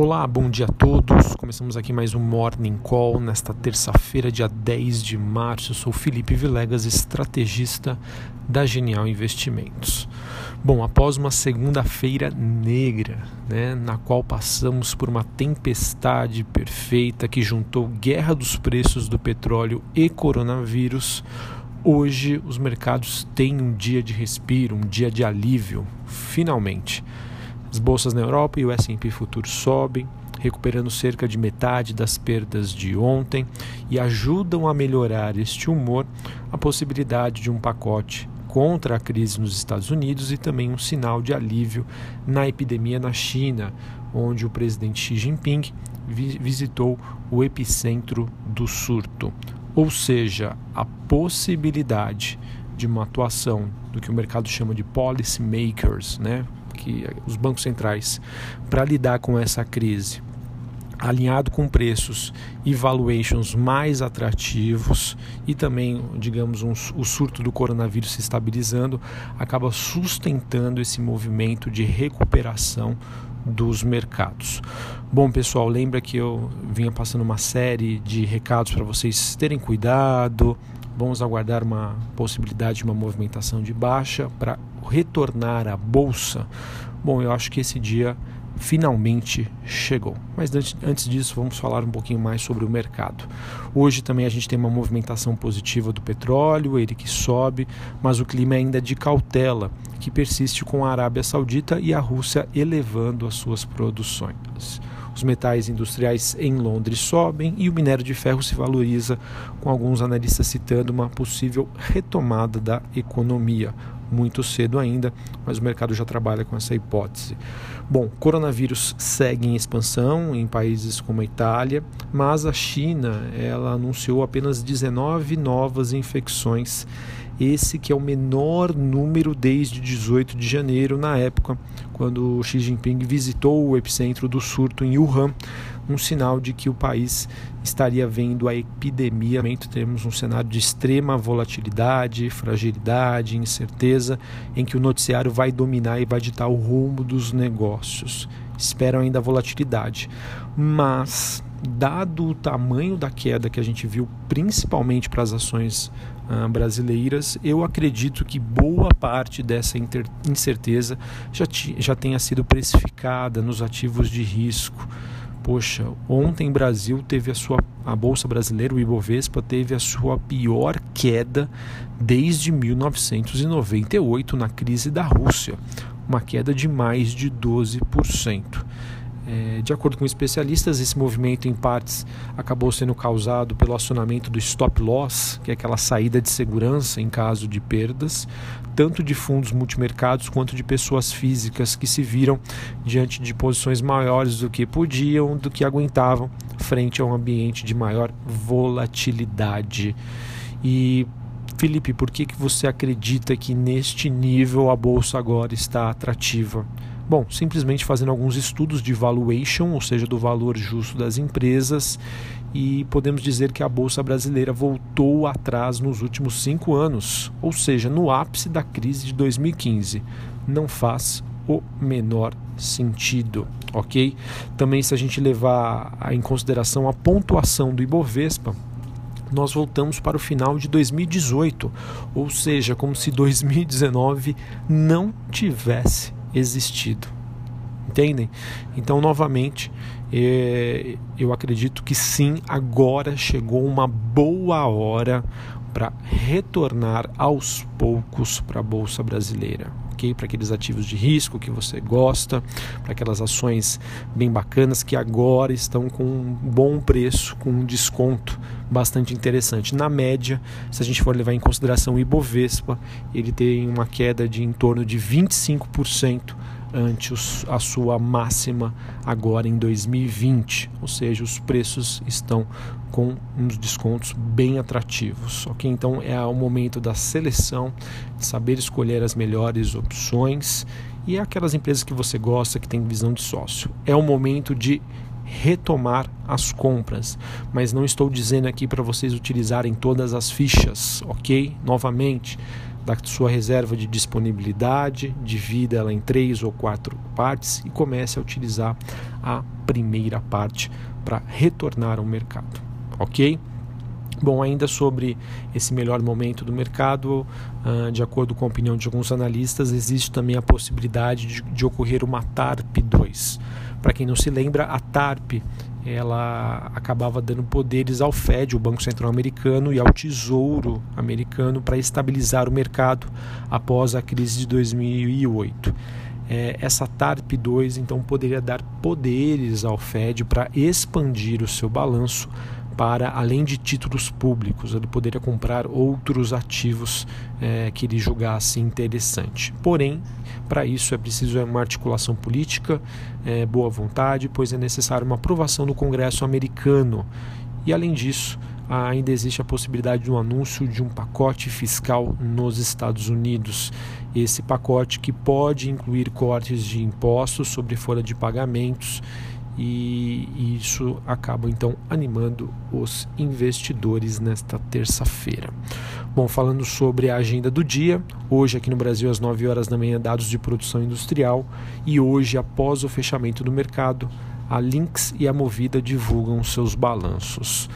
Olá, bom dia a todos. Começamos aqui mais um Morning Call nesta terça-feira, dia 10 de março. Eu sou Felipe Vilegas, estrategista da Genial Investimentos. Bom, após uma segunda-feira negra, né, na qual passamos por uma tempestade perfeita que juntou guerra dos preços do petróleo e coronavírus, hoje os mercados têm um dia de respiro, um dia de alívio, finalmente. As bolsas na Europa e o S&P futuro sobem, recuperando cerca de metade das perdas de ontem e ajudam a melhorar este humor a possibilidade de um pacote contra a crise nos Estados Unidos e também um sinal de alívio na epidemia na China, onde o presidente Xi Jinping visitou o epicentro do surto. Ou seja, a possibilidade de uma atuação do que o mercado chama de policy makers, né? Que os bancos centrais para lidar com essa crise, alinhado com preços e valuations mais atrativos e também, digamos, um, o surto do coronavírus se estabilizando, acaba sustentando esse movimento de recuperação dos mercados. Bom, pessoal, lembra que eu vinha passando uma série de recados para vocês terem cuidado, Vamos aguardar uma possibilidade de uma movimentação de baixa para retornar à bolsa. Bom, eu acho que esse dia finalmente chegou. Mas antes disso, vamos falar um pouquinho mais sobre o mercado. Hoje também a gente tem uma movimentação positiva do petróleo, ele que sobe, mas o clima é ainda de cautela, que persiste com a Arábia Saudita e a Rússia elevando as suas produções. Os metais industriais em Londres sobem e o minério de ferro se valoriza, com alguns analistas citando uma possível retomada da economia. Muito cedo ainda, mas o mercado já trabalha com essa hipótese. Bom, coronavírus segue em expansão em países como a Itália, mas a China ela anunciou apenas 19 novas infecções esse que é o menor número desde 18 de janeiro, na época quando Xi Jinping visitou o epicentro do surto em Wuhan, um sinal de que o país estaria vendo a epidemia. Temos um cenário de extrema volatilidade, fragilidade, incerteza, em que o noticiário vai dominar e vai ditar o rumo dos negócios. Esperam ainda a volatilidade, mas dado o tamanho da queda que a gente viu, principalmente para as ações uh, brasileiras, eu acredito que boa parte dessa incerteza já, já tenha sido precificada nos ativos de risco. Poxa, ontem Brasil teve a sua a bolsa brasileira, o Ibovespa teve a sua pior queda desde 1998 na crise da Rússia, uma queda de mais de 12%. É, de acordo com especialistas, esse movimento em partes acabou sendo causado pelo acionamento do stop loss, que é aquela saída de segurança em caso de perdas, tanto de fundos multimercados quanto de pessoas físicas que se viram diante de posições maiores do que podiam, do que aguentavam, frente a um ambiente de maior volatilidade. E Felipe, por que, que você acredita que neste nível a bolsa agora está atrativa? Bom, simplesmente fazendo alguns estudos de valuation, ou seja, do valor justo das empresas, e podemos dizer que a Bolsa Brasileira voltou atrás nos últimos cinco anos, ou seja, no ápice da crise de 2015. Não faz o menor sentido, ok? Também, se a gente levar em consideração a pontuação do Ibovespa, nós voltamos para o final de 2018, ou seja, como se 2019 não tivesse existido. Entendem? Então, novamente, é, eu acredito que sim, agora chegou uma boa hora para retornar aos poucos para a Bolsa Brasileira. ok? Para aqueles ativos de risco que você gosta, para aquelas ações bem bacanas que agora estão com um bom preço, com um desconto bastante interessante. Na média, se a gente for levar em consideração o Ibovespa, ele tem uma queda de em torno de 25% ante a sua máxima agora em 2020, ou seja, os preços estão com uns descontos bem atrativos, ok? Então é o momento da seleção, de saber escolher as melhores opções e aquelas empresas que você gosta, que tem visão de sócio. É o momento de retomar as compras, mas não estou dizendo aqui para vocês utilizarem todas as fichas, ok? Novamente, da sua reserva de disponibilidade, divida ela em três ou quatro partes e comece a utilizar a primeira parte para retornar ao mercado, ok? Bom, ainda sobre esse melhor momento do mercado, uh, de acordo com a opinião de alguns analistas, existe também a possibilidade de, de ocorrer uma TARP 2. Para quem não se lembra, a TARP ela acabava dando poderes ao Fed, o Banco Central Americano, e ao Tesouro Americano para estabilizar o mercado após a crise de 2008. É, essa TARP 2 então poderia dar poderes ao Fed para expandir o seu balanço para, além de títulos públicos, ele poderia comprar outros ativos é, que ele julgasse interessante. Porém, para isso é preciso uma articulação política, é, boa vontade, pois é necessário uma aprovação do Congresso americano. E, além disso, ainda existe a possibilidade de um anúncio de um pacote fiscal nos Estados Unidos. Esse pacote que pode incluir cortes de impostos sobre folha de pagamentos e isso acaba então animando os investidores nesta terça-feira. Bom, falando sobre a agenda do dia, hoje aqui no Brasil às 9 horas da manhã dados de produção industrial e hoje após o fechamento do mercado, a Lynx e a Movida divulgam seus balanços.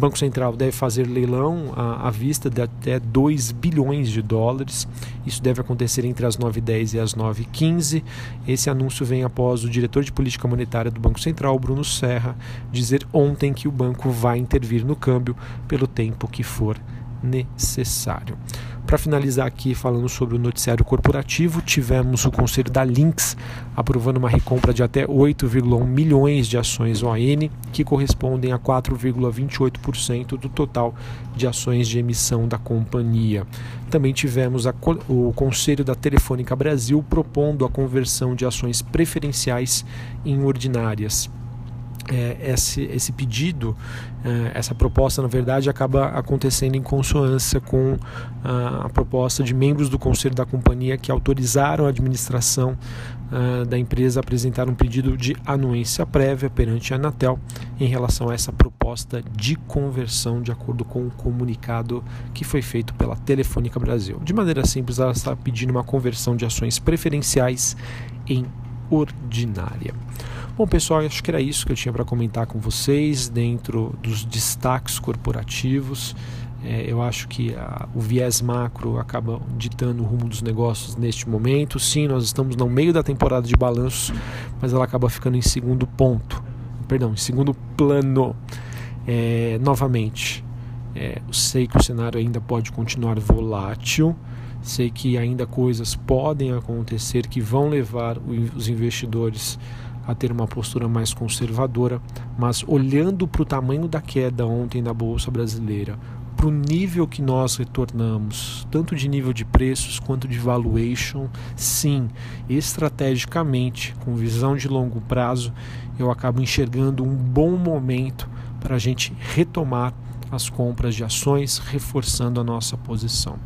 Banco Central deve fazer leilão à, à vista de até 2 bilhões de dólares. Isso deve acontecer entre as 9h10 e as 9h15. Esse anúncio vem após o diretor de política monetária do Banco Central, Bruno Serra, dizer ontem que o banco vai intervir no câmbio pelo tempo que for necessário. Para finalizar aqui falando sobre o noticiário corporativo, tivemos o conselho da Lynx aprovando uma recompra de até 8,1 milhões de ações ON, que correspondem a 4,28% do total de ações de emissão da companhia. Também tivemos a, o conselho da Telefônica Brasil propondo a conversão de ações preferenciais em ordinárias é, esse, esse pedido, é, essa proposta, na verdade, acaba acontecendo em consonância com a, a, proposta de membros do conselho da companhia que autorizaram a administração uh, da empresa a apresentar um pedido de anuência prévia perante a Anatel em relação a essa proposta de conversão, de acordo com o comunicado que foi feito pela Telefônica Brasil. De maneira simples, ela está pedindo uma conversão de ações preferenciais em ordinária. Bom, pessoal, acho que era isso que eu tinha para comentar com vocês dentro dos destaques corporativos. É, eu acho que a, o viés macro acaba ditando o rumo dos negócios neste momento. Sim, nós estamos no meio da temporada de balanços, mas ela acaba ficando em segundo ponto, perdão, em segundo plano. É, novamente, é, sei que o cenário ainda pode continuar volátil. Sei que ainda coisas podem acontecer que vão levar os investidores a ter uma postura mais conservadora, mas olhando para o tamanho da queda ontem da Bolsa Brasileira, para o nível que nós retornamos, tanto de nível de preços quanto de valuation, sim, estrategicamente, com visão de longo prazo, eu acabo enxergando um bom momento para a gente retomar as compras de ações, reforçando a nossa posição.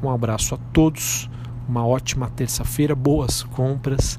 Um abraço a todos, uma ótima terça-feira, boas compras